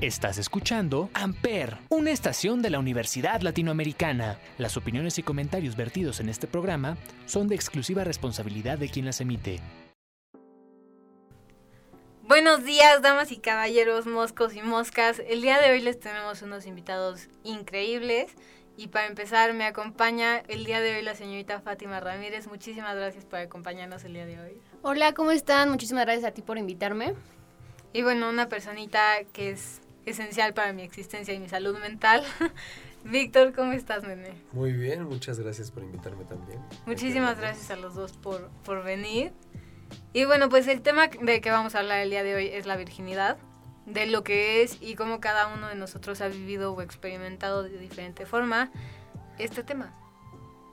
Estás escuchando Amper, una estación de la Universidad Latinoamericana. Las opiniones y comentarios vertidos en este programa son de exclusiva responsabilidad de quien las emite. Buenos días, damas y caballeros, moscos y moscas. El día de hoy les tenemos unos invitados increíbles. Y para empezar, me acompaña el día de hoy la señorita Fátima Ramírez. Muchísimas gracias por acompañarnos el día de hoy. Hola, ¿cómo están? Muchísimas gracias a ti por invitarme. Y bueno, una personita que es esencial para mi existencia y mi salud mental. Víctor, ¿cómo estás, nene? Muy bien, muchas gracias por invitarme también. Muchísimas gracias a los dos por, por venir. Y bueno, pues el tema de que vamos a hablar el día de hoy es la virginidad, de lo que es y cómo cada uno de nosotros ha vivido o experimentado de diferente forma este tema.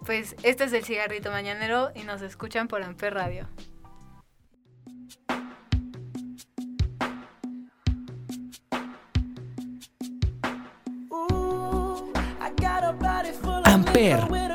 Pues este es el cigarrito mañanero y nos escuchan por Amper Radio. Amper.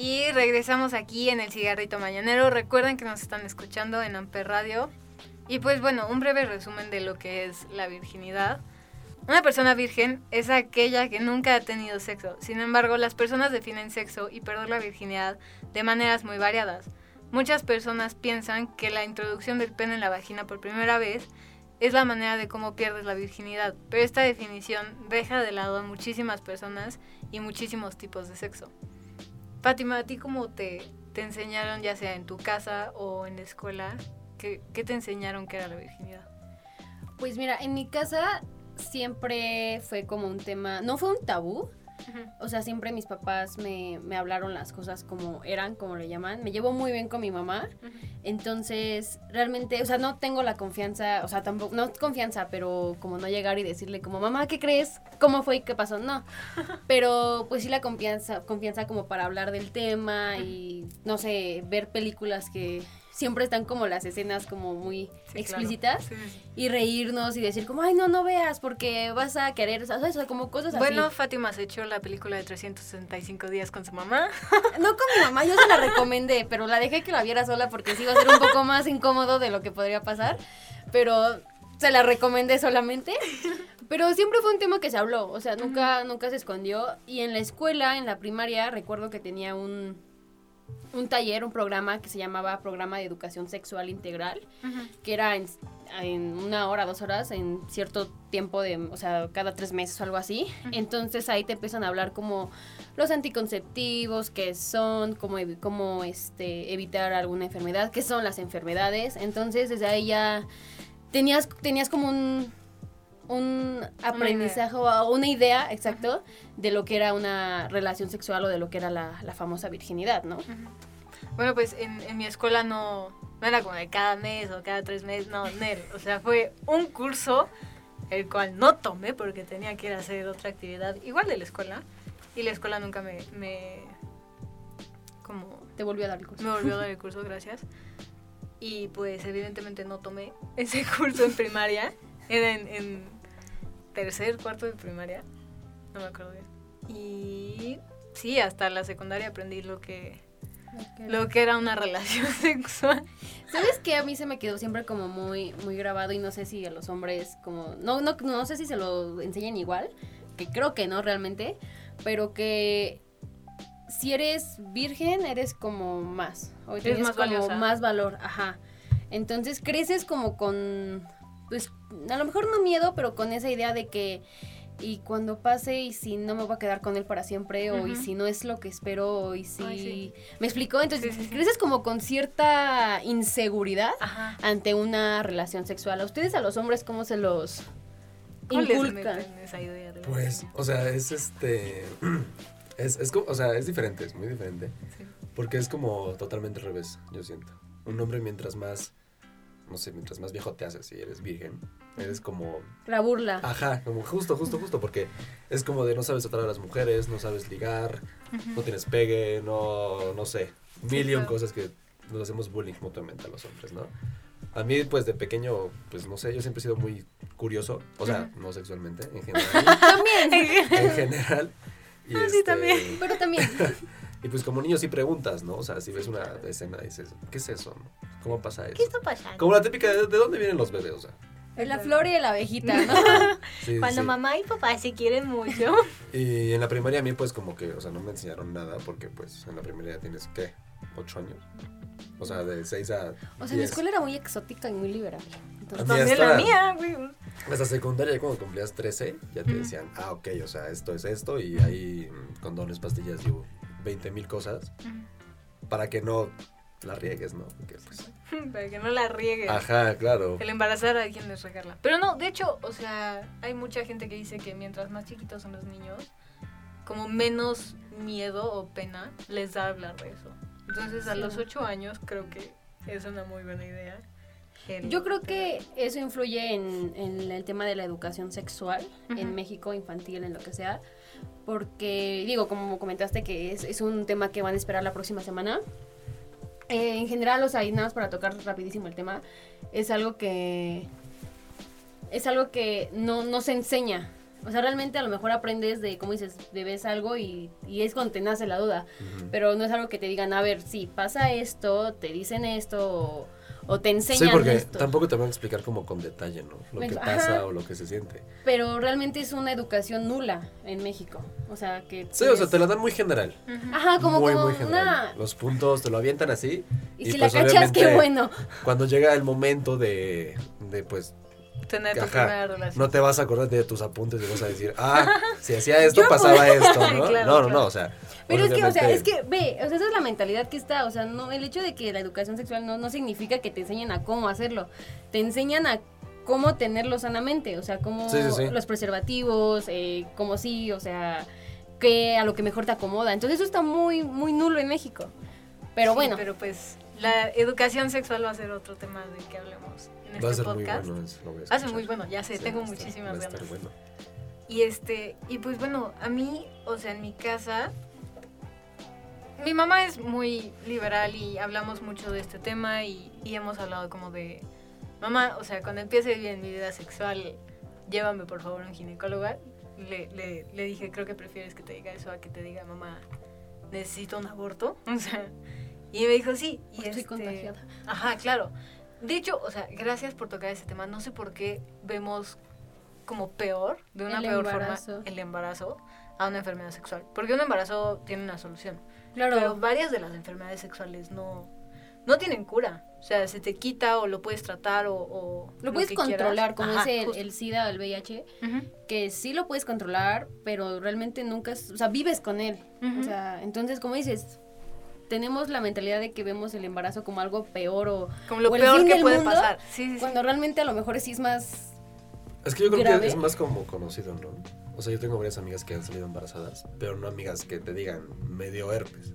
Y regresamos aquí en el cigarrito mañanero. Recuerden que nos están escuchando en Amper Radio. Y pues bueno, un breve resumen de lo que es la virginidad. Una persona virgen es aquella que nunca ha tenido sexo. Sin embargo, las personas definen sexo y perder la virginidad de maneras muy variadas. Muchas personas piensan que la introducción del pene en la vagina por primera vez es la manera de cómo pierdes la virginidad, pero esta definición deja de lado a muchísimas personas y muchísimos tipos de sexo. Fátima, ¿a ti cómo te, te enseñaron, ya sea en tu casa o en la escuela? ¿Qué, qué te enseñaron que era la virginidad? Pues mira, en mi casa siempre fue como un tema, no fue un tabú, o sea, siempre mis papás me, me hablaron las cosas como eran, como le llaman. Me llevo muy bien con mi mamá. Entonces, realmente, o sea, no tengo la confianza, o sea, tampoco, no confianza, pero como no llegar y decirle como, mamá, ¿qué crees? ¿Cómo fue y qué pasó? No. Pero pues sí la confianza, confianza como para hablar del tema y, no sé, ver películas que siempre están como las escenas como muy Sí, explícitas claro. Sí, sí. y reírnos y decir como, ay, no, no veas porque vas a querer, o sea, o sea, como cosas así. Bueno, Fátima se echó la película de 365 días con su mamá. No con mi mamá, yo se la recomendé, pero la dejé que la viera sola porque sí iba a ser un poco más incómodo de lo que podría pasar. Pero se la recomendé solamente. Pero siempre fue un tema que se habló, o sea, nunca, nunca se escondió. Y en la escuela, en la primaria, recuerdo que tenía un, un taller, un programa que se llamaba Programa de Educación Sexual Integral, que era en, en una hora, dos horas, en cierto tiempo de, o sea, cada tres meses o algo así. Entonces ahí te empiezan a hablar como los anticonceptivos, qué son, cómo, cómo este, evitar alguna enfermedad, qué son las enfermedades. Entonces desde ahí ya tenías, tenías como un, un aprendizaje o una idea, exacto, de lo que era una relación sexual o de lo que era la, la famosa virginidad, ¿no? Bueno, pues en, en mi escuela no, no era como de cada mes o cada tres meses, no, Nel. O sea, fue un curso el cual no tomé porque tenía que ir a hacer otra actividad igual de la escuela. Y la escuela nunca me, me como Te volvió a dar el curso. me volvió a dar el curso, gracias. Y pues evidentemente no tomé ese curso en primaria. Era en, en tercer, cuarto de primaria. No me acuerdo bien. Y sí, hasta la secundaria aprendí lo que, lo que era una relación sexual. ¿Sabes qué? A mí se me quedó siempre como muy, muy grabado y no sé si a los hombres como... No, no, no sé si se lo enseñan igual, que creo que no realmente, pero que si eres virgen eres como más. O tienes más como valiosa. más valor, ajá. Entonces creces como con, pues a lo mejor no miedo, pero con esa idea de que... Y cuando pase, y si no me voy a quedar con él para siempre, o y si no es lo que espero, o y si... Ay, sí. ¿Me explicó? Entonces, Sí, sí, sí. creces como con cierta inseguridad Ajá. ante una relación sexual. ¿A ustedes, a los hombres, cómo se los ¿Cómo les inculcan? esa idea de Pues, o sea, es este. Es, es como, o sea, es diferente, es muy diferente. Sí. Porque es como totalmente al revés, yo siento. Un hombre mientras más, no sé, mientras más viejo te haces si eres virgen, eres como, La burla. ajá, como justo, justo, justo, porque es como de no sabes tratar a las mujeres, no sabes ligar, no tienes pegue, no, no sé, million claro. cosas que nos hacemos bullying mutuamente a los hombres, ¿no? A mí, pues, de pequeño, pues, no sé, yo siempre he sido muy curioso, o sea, no sexualmente, en general. en general. Y Ah, sí, también. Pero también, Y pues como niño sí preguntas, ¿no? O sea, si ves una escena dices, ¿qué es eso? no? ¿Cómo pasa eso? ¿Qué está pasando? Como la típica, ¿de, de dónde vienen los bebés? O sea, es la flor y la abejita, ¿no? sí, Cuando sí. mamá y papá se quieren mucho. Y en la primaria a mí pues como que, o sea, no me enseñaron nada porque pues en la primaria tienes, ¿qué? ¿Ocho años? O sea, de seis a O sea, mi 10. escuela era muy exótica y muy liberal. Entonces, También hasta- la mía, güey. Hasta secundaria, ya cuando cumplías 13, ya te decían, ah, ok, o sea, esto es esto y hay mm, condones, pastillas, digo, 20 mil cosas para que no la riegues, ¿no? Porque pues... Para que no la riegue. Ajá, claro. El embarazar a quien les regarla. Pero no, de hecho, o sea, hay mucha gente que dice que mientras más chiquitos son los niños, como menos miedo o pena les da hablar de eso. Entonces, a los ocho años creo que es una muy buena idea. el Yo creo que eso influye en, en el tema de la educación sexual Ujú. en México, infantil, en lo que sea. Porque, digo, como comentaste que es, es un tema que van a esperar la próxima semana. Eh, en general, o sea, nada más para tocar rapidísimo el tema, es algo que... Es algo que no, no se enseña. O sea, realmente a lo mejor aprendes de, como dices, de ves algo y, y es cuando te nace la duda. Pero no es algo que te digan, a ver, si pasa esto, te dicen esto, o, o te enseñan Sí, porque esto. tampoco te van a explicar como con detalle, ¿no? Lo que Ajá. pasa o lo que se siente. Pero realmente es una educación nula en México. O sea, que... Sí, o sea, te la dan muy general. Ajá, como, muy, como muy general. una... Los puntos te lo avientan así. Y, si pues, la cachas, qué bueno. Cuando llega el momento de, de pues, Tener tu Ajá. primera relación. no te vas a acordar de tus apuntes y vas a decir, ah, si hacía esto, Yo pasaba esto, ¿no? Claro, no, no, claro. no, o sea. Pero es que, o sea, obviamente- es que, ve, o sea, esa es la mentalidad que está, o sea, no, el hecho de que la educación sexual no, no significa que te enseñen a cómo hacerlo, te enseñan a cómo tenerlo sanamente, o sea, cómo Sí, sí, sí. los preservativos, eh, cómo sí, o sea, que a lo que mejor te acomoda. Entonces eso está muy, muy nulo en México. Pero Sí, bueno, Pero pues la educación sexual va a ser otro tema de que hablemos en Va a este ser muy podcast. bueno, eso lo voy a Va a ser escuchar. muy bueno, ya sé, Sí, tengo muchísimas va a estar ganas. bueno. Y este, y pues bueno, a mí, o sea, en mi casa, mi mamá es muy liberal y hablamos mucho de este tema y, y hemos hablado como de, mamá, o sea, cuando empiece bien mi vida sexual, llévame por favor a un ginecólogo. Le, le, le dije, creo que prefieres que te diga eso a que te diga, mamá, necesito un aborto. O sea, y me dijo, sí. Y estoy este, contagiada. Ajá, claro. De hecho, o sea, gracias por tocar ese tema. No sé por qué vemos como peor, de una El peor embarazo. forma, el embarazo a una enfermedad sexual. Porque un embarazo tiene una solución. claro, Pero varias de las enfermedades sexuales no, no tienen cura. O sea, se te quita o lo puedes tratar o... o lo puedes que controlar, quieras. como Ajá, es el, el SIDA o el VIH, Ujú. que sí lo puedes controlar, pero realmente nunca, o sea, vives con él. Ujú. O sea, entonces, como dices, tenemos la mentalidad de que vemos el embarazo como algo peor o Como lo o el peor fin que del puede mundo, pasar. Sí, sí, sí. cuando realmente a lo mejor sí es más... Es que yo creo grave. que es más como conocido, ¿no? O sea, yo tengo varias amigas que han salido embarazadas, pero no amigas que te digan medio herpes.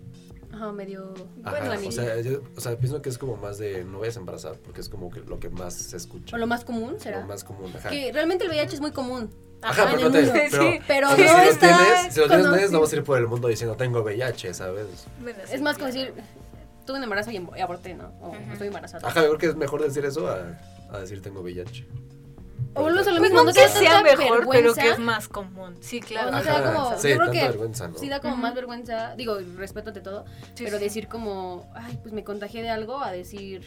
Ajá, medio... Ajá, bueno, o sea, yo, o sea, pienso que es como más de no vayas a embarazar, porque es como que lo que más se escucha. o lo más común, ¿será? Lo más común, ajá. Que realmente el VIH es muy común. Ajá, pero, no te, pero, Sí, Pero o sea, no si los está tienes, si los tienes, conocido. no vas a ir por el mundo diciendo tengo VIH, ¿sabes? Bueno, Es más como decir, tuve un embarazo y em- aborté, ¿no? O estoy embarazada. Ajá, yo creo que es mejor decir eso a, a decir tengo VIH. O a lo Pues mismo, no no que sea mejor, pero vergüenza. que es más común. Sí, claro. O no sea como, sí, yo creo que vergüenza, ¿no? sí da como Ujú. más vergüenza, digo, respeto ante todo, Sí, pero sí. decir como, ay, pues me contagié de algo, a decir...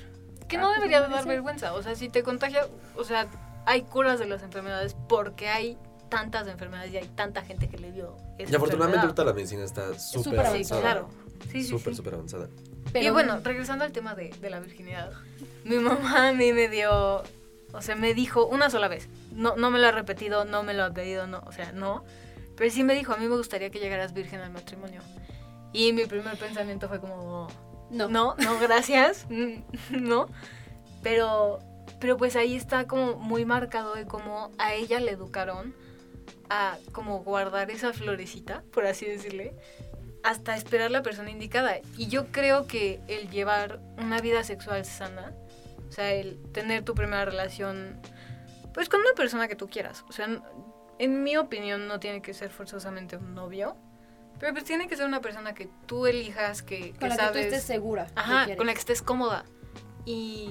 Que "Ah, no pues debería dar sé". vergüenza. O sea, si te contagia, o sea, hay curas de las enfermedades porque hay tantas enfermedades y hay tanta gente que le dio esa Y afortunadamente ahorita la medicina está súper avanzada. claro. Sí, sí, Súper, sí. súper avanzada. Pero y bueno, regresando al tema de, de la virginidad, mi mamá a mí me dio, o sea, me dijo una sola vez, no, no me lo ha repetido, no me lo ha pedido, no, o sea, no, pero sí me dijo, a mí me gustaría que llegaras virgen al matrimonio. Y mi primer pensamiento fue como, no. no, no, gracias, no, pero, pero pues ahí está como muy marcado de cómo a ella le educaron a como guardar esa florecita, por así decirle, hasta esperar la persona indicada. Y yo creo que el llevar una vida sexual sana, o sea, el tener tu primera relación, pues con una persona que tú quieras, o sea, en mi opinión no tiene que ser forzosamente un novio, pero pues tiene que ser una persona que tú elijas, que, que Con la que tú estés segura. Ajá, con la que estés cómoda. Y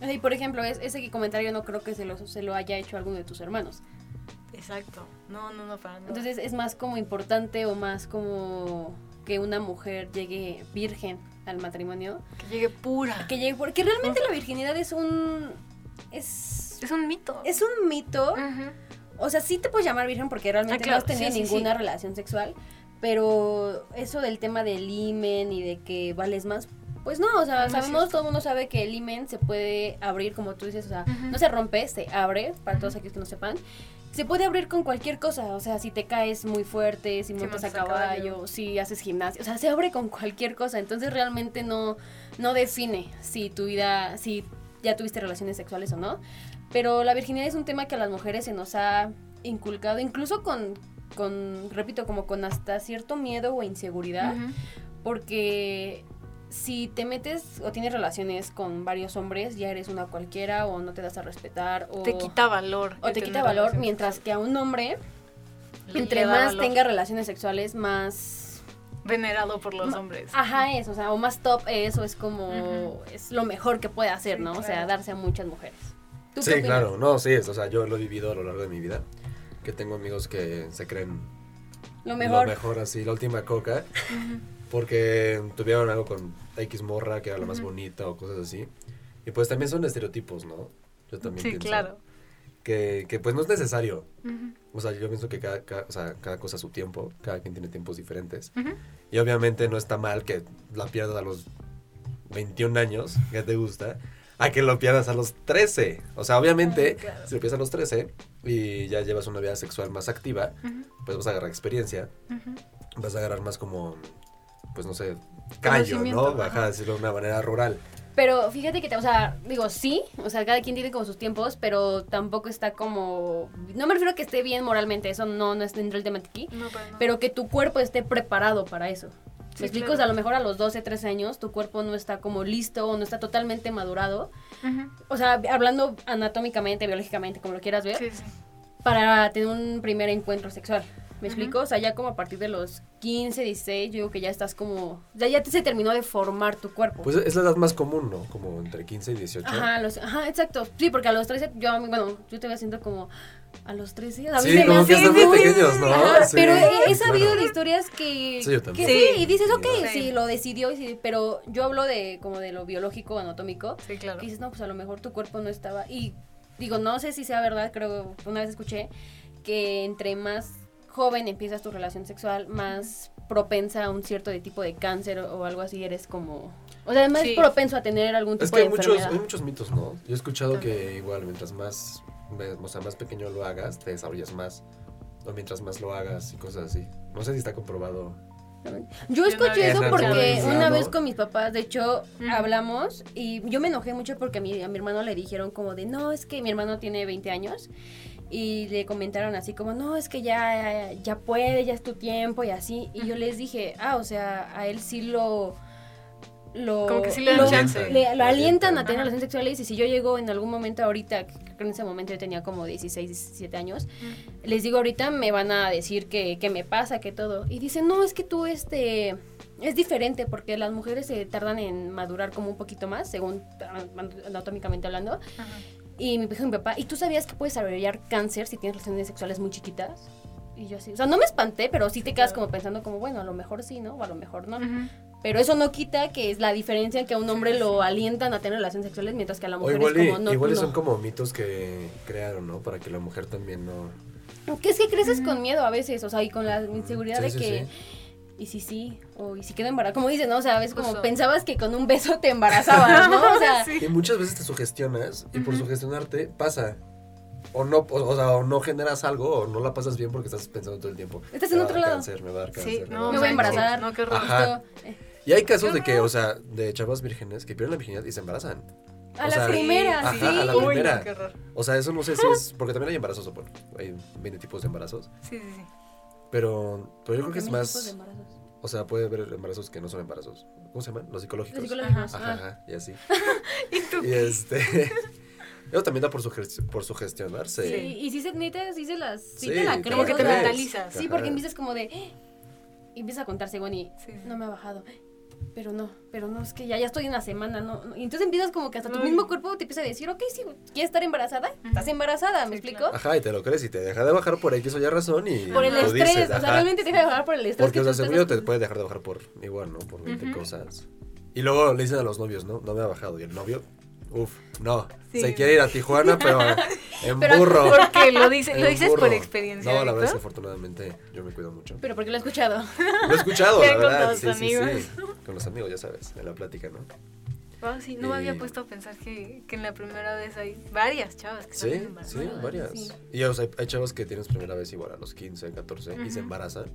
y por ejemplo, es, ese comentario no creo que se lo, se lo haya hecho alguno de tus hermanos. exacto. No, no, no, para nada. Entonces es más como importante o más como que una mujer llegue virgen al matrimonio. que llegue pura. Que llegue, porque realmente la virginidad es un... Es, Es un mito. es un mito. O sea, sí te puedes llamar virgen porque realmente Ah, claro, no has tenido sí, ninguna sí. relación sexual. Pero eso del tema del imen y de que vales más, pues no, o sea, No sabemos, todo el mundo sabe que el imen se puede abrir, como tú dices, o sea, no se rompe, se abre, para todos aquellos que no sepan. Se puede abrir con cualquier cosa, o sea, si te caes muy fuerte, si montas a caballo, caballo. si haces gimnasia, o sea, se abre con cualquier cosa, entonces realmente no, no define si tu vida, si ya tuviste relaciones sexuales o no. Pero la virginidad es un tema que a las mujeres se nos ha inculcado, incluso con, con repito, como con hasta cierto miedo o inseguridad, porque si te metes o tienes relaciones con varios hombres, ya eres una cualquiera o no te das a respetar o Te quita valor. o te quita valor, relaciones mientras que a un hombre, Le entre más valor. tenga relaciones sexuales, más... venerado por los hombres. Ajá, es, o sea, o más top es, o es como, Ujú. es lo mejor que puede hacer, Sí, ¿no? O sea, claro. darse a muchas mujeres. ¿Tú Sí, claro, no, sí, es, o sea, yo lo he vivido a lo largo de mi vida, que tengo amigos que se creen Lo mejor. lo mejor así, la última coca, Ujú. Porque tuvieron algo con X morra que era la más bonita o cosas así, Y pues también son estereotipos, ¿no? Yo también Sí, pienso claro. que, que pues no es necesario. O sea, yo pienso que cada, cada- o sea, cada cosa a su tiempo, cada quien tiene tiempos diferentes. Y obviamente no está mal que la pierdas a los 21 años, que te gusta, a que lo pierdas a los 13. O sea, obviamente, claro. si lo pierdes a los 13 y ya llevas una vida sexual más activa, pues vas a agarrar experiencia, vas a agarrar más como, pues no sé, callo, ¿no? Baja ajá. a decirlo de una manera rural. Pero fíjate que, te- o sea, digo, sí, o sea, cada quien tiene como sus tiempos, pero tampoco está como... No me refiero a que esté bien moralmente, eso no, no es dentro del tema de aquí, No, pero que tu cuerpo esté preparado para eso. Sí, ¿Me explico? claro. O sea, a lo mejor a los 12, 13 años tu cuerpo no está como listo o no está totalmente madurado. O sea, hablando anatómicamente, biológicamente, como lo quieras ver, Sí, sí. para tener un primer encuentro sexual. ¿Me Ujú. explico? O sea, ya como a partir de los 15, 16, yo digo que ya estás como... Ya, ya te, se terminó de formar tu cuerpo. Pues es la edad más común, ¿no? Como entre 15 y 18. Ajá, los, ajá, exacto. Sí, porque a los 13, yo, bueno, yo te voy haciendo como a los 13. A mí Sí, como que hace están muy pequeños, ¿no? Ajá, Sí, pero he, sabido de historias que, Sí, yo que también. sí, Sí. y dices, ok, Sí. sí, lo decidió, y sí, pero yo hablo de como de lo biológico, anatómico, Sí, claro. que dices, no, pues a lo mejor tu cuerpo no estaba. Y digo, no sé si sea verdad, creo, una vez escuché que entre más joven empiezas tu relación sexual, más propensa a un cierto de tipo de cáncer o, o algo así, eres como... O sea, más Sí. propenso a tener algún tipo Es que de hay muchos, enfermedad. hay muchos mitos, ¿no? Yo he escuchado que igual mientras más, o sea, más pequeño lo hagas, te desarrollas más. O mientras más lo hagas y cosas así. No sé si está comprobado. Yo escuché eso porque una vez con mis papás, de hecho, Ujú. hablamos y yo me enojé mucho porque a mi, a mi hermano le dijeron como de, no, es que mi hermano tiene 20 años y le comentaron así como, no, es que ya, ya puede, ya es tu tiempo y así. Y yo les dije, ah, o sea, a él sí lo... Lo, Como que sí le dan lo- chance. le- lo Lo alientan a tener relaciones sexuales y si yo llego en algún momento ahorita, creo que en ese momento yo tenía como 16, 17 años, les digo ahorita me van a decir que, que me pasa, que todo. Y dicen, no, es que tú este... Es diferente porque las mujeres se tardan en madurar como un poquito más, según ah, anatómicamente hablando. Ajá. Y me dijo mi papá, ¿y tú sabías que puedes desarrollar cáncer si tienes relaciones sexuales muy chiquitas? Y yo así, o sea, no me espanté, pero sí te quedas como pensando como, bueno, a lo mejor sí, ¿no? O a lo mejor no. Pero eso no quita que es la diferencia en que a un hombre lo alientan a tener relaciones sexuales, mientras que a la O mujer igual, es y- como, no, igual no. son como mitos que crearon, ¿no? Para que la mujer también no... Que es que creces con miedo a veces, o sea, y con la inseguridad Sí, de sí, que... sí. Y si sí, o y si quedo embarazada. Como dices, ¿no? O sea, a veces como pensabas que con un beso te embarazabas, ¿no? O sea, Sí. Y muchas veces te sugestionas y por Ujú. sugestionarte pasa. O no, o, o sea, o no generas algo o no la pasas bien porque estás pensando todo el tiempo. Estás en "Me va a otro dar lado". Cáncer, me va a dar cáncer. Sí, no, me dar voy a embarazar. No, qué horror. Eh, Y hay casos de que, o sea, de chavas vírgenes que pierden la virginidad y se embarazan. a O la sea, primera, ajá, sí. a la Uy, primera. no, qué horror. O sea, eso no sé si es. Porque también hay embarazos, bueno, hay 20 tipos de embarazos. Sí, sí, sí. Pero, pero yo creo que es más. O sea, puede haber embarazos que no son embarazos. ¿Cómo se llaman? Los psicológicos. Los psicológicos. Ajá, ah. ajá, y así. ¿Y tú? Y este. Eso también da por, sugest- por sugestionarse. Sí, y si se, neta, sí se las, sí, Sí, te la te crees. Como que o te mentalizas. Sí, porque empiezas como de, "Eh", y empiezas a contar según y Sí, sí. no me ha bajado. Pero no, pero no, es que ya, ya estoy en la semana, no, no. Y entonces empiezas como que hasta tu mismo cuerpo te empieza a decir, ok, sí, ¿quieres estar embarazada? Estás embarazada, ¿me Sí, explico? Ajá, y te lo crees y te deja de bajar por X o ya razón y. Por el lo estrés, dices, o sea, realmente te deja de bajar por el estrés. Porque, que o sea, yo estás- te puede dejar de bajar por igual, ¿no? Por 20 Ujú. cosas. Y luego le dicen a los novios, ¿no? No me ha bajado. Y el novio, uff, no. Sí. Se quiere ir a Tijuana, pero en Pero- burro. Porque lo, dice, lo dices burro. por experiencia. No, la verdad es que afortunadamente yo me cuido mucho. Pero porque lo he escuchado. Lo he escuchado, la con verdad. tus Sí, sí, sí. amigos. Con los amigos, ya sabes, en la plática, ¿no? Wow, sí, no me había puesto a pensar que, que en la primera vez hay varias chavas que Sí, sí, varias. sí. Y o sea, hay chavos que tienen su primera vez igual a los 15, 14 y se embarazan.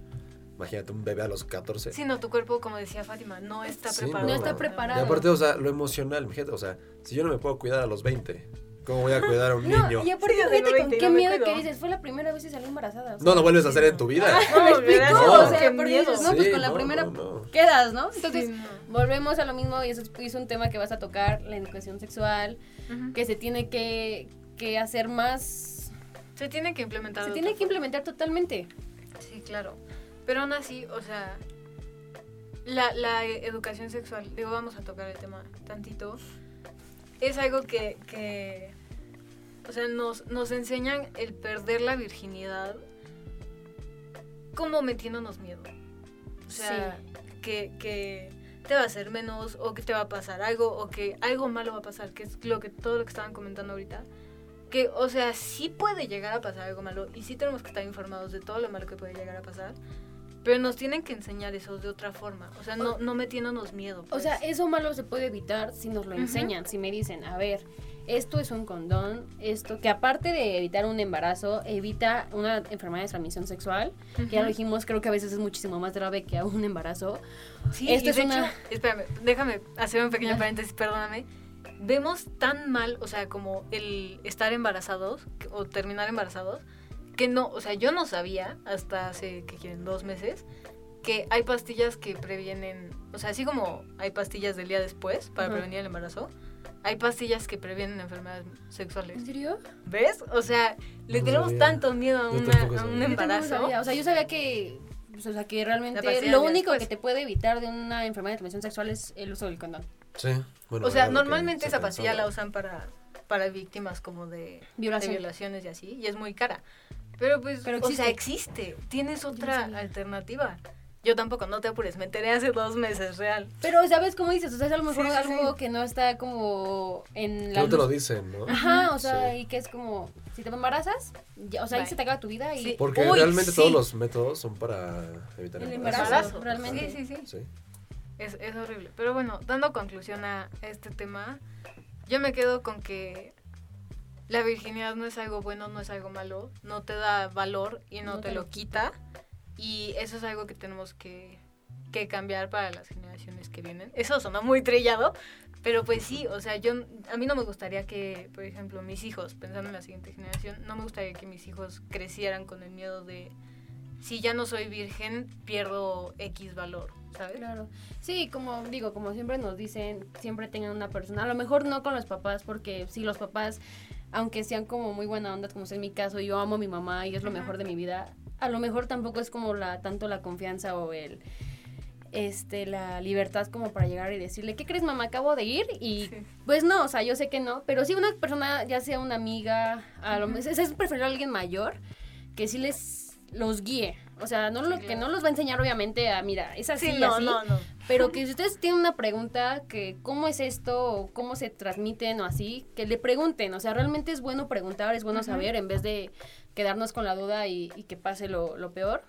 Imagínate un bebé a los 14. Sí, no, tu cuerpo, como decía Fátima, no está Sí, preparado. No está no. preparado. Y aparte, o sea, lo emocional, fíjate, o sea, si yo no me puedo cuidar a los 20, ¿cómo voy a cuidar a un No, niño? y aparte, Sí, fíjate con 20, qué no me miedo cuido. que dices, fue la primera vez que salí embarazada. o sea, No, lo vuelves a hacer en tu vida. No, me explico, ¿verdad? o sea, Qué porque miedo. dices, no, pues Sí, con la no, primera no, no. quedas, ¿no? Entonces, Sí, no. volvemos a lo mismo y eso es, un tema que vas a tocar, la educación sexual, que se tiene que, que hacer más, Se tiene que implementar. se tiene que implementar totalmente. Sí, claro. Pero aún así, o sea, la, la educación sexual, digo, vamos a tocar el tema tantito, es algo que, que o sea, nos, nos enseñan el perder la virginidad como metiéndonos miedo. O sea, que, que te va a hacer menos o que te va a pasar algo o que algo malo va a pasar, que es lo que todo lo que estaban comentando ahorita. Que, o sea, sí puede llegar a pasar algo malo y sí tenemos que estar informados de todo lo malo que puede llegar a pasar. Pero nos tienen que enseñar eso de otra forma. O sea, no, no metiéndonos miedo. O pues. sea, eso malo se puede evitar si nos lo enseñan, si me dicen, a ver, esto es un condón, esto que aparte de evitar un embarazo, evita una enfermedad de transmisión sexual, que ya lo dijimos, creo que a veces es muchísimo más grave que un embarazo. Sí, Esto es de una- hecho, espérame, déjame hacer un pequeño Ya. paréntesis, perdóname. Vemos tan mal, o sea, como el estar embarazados o terminar embarazados, que no, o sea, yo no sabía hasta hace, que quieren, dos meses, que hay pastillas que previenen, o sea, así como hay pastillas del día después para prevenir el embarazo, hay pastillas que previenen enfermedades sexuales. serio? ¿Ves? O sea, le No tenemos sabía. tanto miedo a, una- a un embarazo. sabía, O sea, yo sabía que, pues, o sea, que realmente lo único después. que te puede evitar de una enfermedad de transmisión sexual es el uso del condón. Sí. Bueno, O sea, normalmente se esa pastilla la usan para, para víctimas como de, Violación. de violaciones y así, y es muy cara. Pero pues, Pero o sea, existe. Tienes otra sabía. alternativa. Yo tampoco, no te apures, me enteré hace dos meses, real. Pero, ¿sabes cómo dices? O sea, es a lo mejor Sí, algo sí. que no está como en Que la no te lo dicen, ¿no? Ajá, o sea, Sí. y que es como, si te embarazas, ya, o sea, ahí se te acaba tu vida y Sí. Porque Uy, realmente sí. todos los métodos son para evitar El embarazo. embarazo, realmente. Sí, sí, sí. Sí. Es, es horrible. Pero bueno, dando conclusión a este tema, yo me quedo con que la virginidad no es algo bueno, no es algo malo, no te da valor y no, No te te lo lo quita. Y eso es algo que tenemos que, que cambiar para las generaciones que vienen. Eso suena muy trillado, pero pues sí, o sea, yo a mí no me gustaría que, por ejemplo, mis hijos, pensando en la siguiente generación, no me gustaría que mis hijos crecieran con el miedo de si ya no soy virgen, pierdo X valor, ¿sabes? Claro. Sí, como digo, como siempre nos dicen, siempre tengan una persona. A lo mejor no con los papás, porque sí, los papás, aunque sean como muy buena onda, como es en mi caso, yo amo a mi mamá y es lo mejor de mi vida. A lo mejor tampoco es como la tanto la confianza o el este la libertad como para llegar y decirle, ¿qué crees mamá? Acabo de ir y Sí. pues no, o sea, yo sé que no, pero sí una persona, ya sea una amiga, a lo mejor es, es preferible a alguien mayor que sí les los guíe. O sea, no lo, que no los va a enseñar obviamente a, mira, es así, Sí, no, así. no, no. Pero que si ustedes tienen una pregunta, que cómo es esto, o cómo se transmiten o así, que le pregunten. O sea, realmente es bueno preguntar, es bueno saber, en vez de quedarnos con la duda y, y que pase lo, lo peor.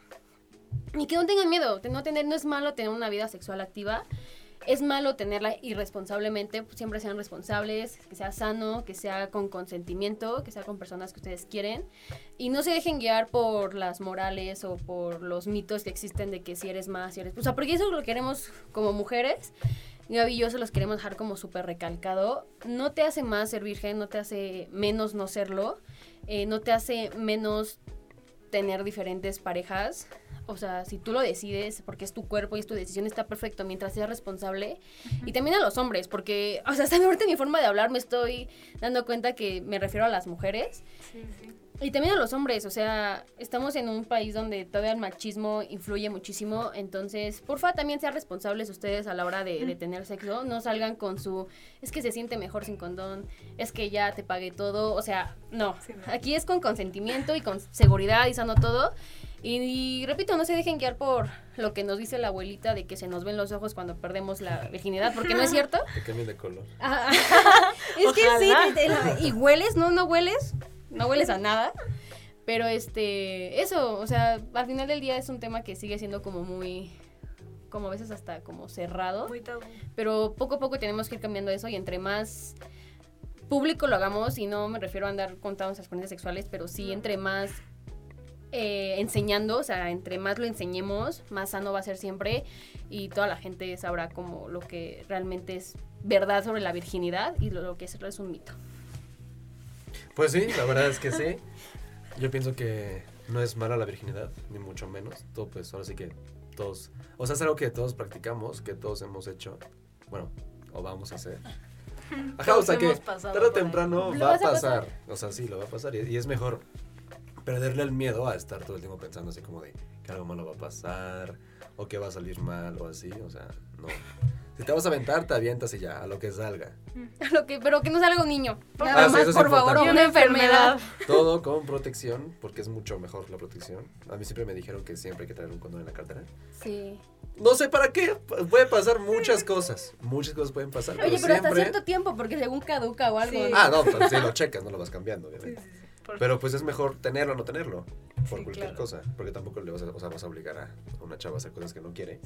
Y que no tengan miedo, no tener, no es malo tener una vida sexual activa. Es malo tenerla irresponsablemente, pues, siempre sean responsables, que sea sano, que sea con consentimiento, que sea con personas que ustedes quieren. Y no se dejen guiar por las morales o por los mitos que existen de que si eres más, si eres... O sea, porque eso lo queremos como mujeres. Gaby y yo se los queremos dejar como súper recalcado. No te hace más ser virgen, no te hace menos no serlo, eh, no te hace menos tener diferentes parejas. O sea, si tú lo decides, porque es tu cuerpo y es tu decisión, está perfecto mientras seas responsable. Y también a los hombres, porque, o sea, hasta ahorita en mi forma de hablar me estoy dando cuenta que me refiero a las mujeres. Sí, sí. Y también a los hombres, o sea, estamos en un país donde todavía el machismo influye muchísimo, entonces, porfa, también sean responsables ustedes a la hora de, de tener sexo, no salgan con su, es que se siente mejor sin condón, es que ya te pagué todo, o sea, no, Sí, no. aquí es con consentimiento y con seguridad y sano todo, y, y repito, no se dejen guiar por lo que nos dice la abuelita de que se nos ven los ojos cuando perdemos la virginidad, porque no es cierto. Que cambien de color. Ajá. es que sí, te- te- y hueles, no, no hueles, no hueles a nada. Pero este, eso, o sea, al final del día es un tema que sigue siendo como muy, como a veces hasta como cerrado. Muy tabú. Pero poco a poco tenemos que ir cambiando eso y entre más público lo hagamos, y no me refiero a andar contando nuestras experiencias sexuales, pero sí entre más eh, enseñando, o sea, entre más lo enseñemos, más sano va a ser siempre y toda la gente sabrá como lo que realmente es verdad sobre la virginidad y lo, lo que es, es un mito. Pues sí, la verdad es que sí. Yo pienso que no es mala la virginidad, ni mucho menos. Todo, pues ahora sí que todos. O sea, es algo que todos practicamos, que todos hemos hecho. Bueno, o vamos a hacer. Ajá, o sea que tarde o temprano ¿Lo va a pasar. O sea, sí, lo va a pasar. Y, y es mejor perderle el miedo a estar todo el tiempo pensando así como de que algo malo va a pasar o que va a salir mal o así. O sea, no. Si te vas a aventar, te avientas y ya, a lo que salga. Lo que, pero que no salga un niño. Por Nada más, Ah, sí, eso es por favor, importante. una enfermedad. Todo con protección, porque es mucho mejor la protección. A mí siempre me dijeron que siempre hay que traer un condón en la cartera. Sí. No sé para qué, puede pasar muchas cosas. Muchas cosas pueden pasar. Oye, pero hasta siempre- cierto tiempo, porque según caduca o algo. Ah, no, pues sí lo checas, no lo vas cambiando, obviamente. sí, sí. Por- Pero pues es mejor tenerlo o no tenerlo, por Sí, cualquier claro. cosa. Porque tampoco le vas a, o sea, vas a obligar a una chava a hacer cosas que no quiere.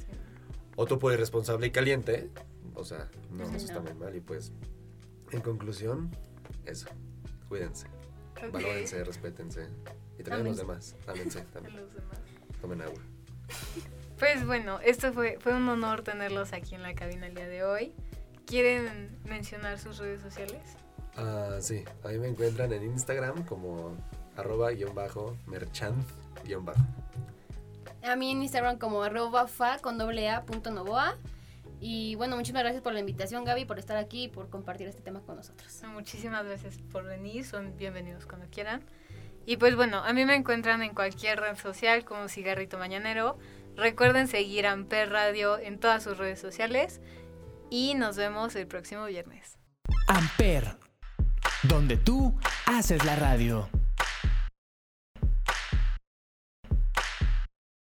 O tú puedes responsable y caliente. O sea, no, Sí, eso está muy mal. Y pues, en conclusión, eso. Cuídense, Ok. valórense, respétense. Y también a los demás. Ámense también. los demás. Tomen agua. Pues bueno, esto fue, fue un honor tenerlos aquí en la cabina el día de hoy. ¿Quieren mencionar sus redes sociales? Ah, sí, a mí me encuentran en Instagram como arroba guion bajo merchant guion bajo. A mí en Instagram como arroba fa con doble a punto novoa. Y bueno, muchísimas gracias por la invitación, Gaby, por estar aquí y por compartir este tema con nosotros. Muchísimas gracias por venir, son bienvenidos cuando quieran. Y pues bueno, a mí me encuentran en cualquier red social como Cigarrito Mañanero. Recuerden seguir a Amper Radio en todas sus redes sociales y nos vemos el próximo viernes. Amper, donde tú haces la radio.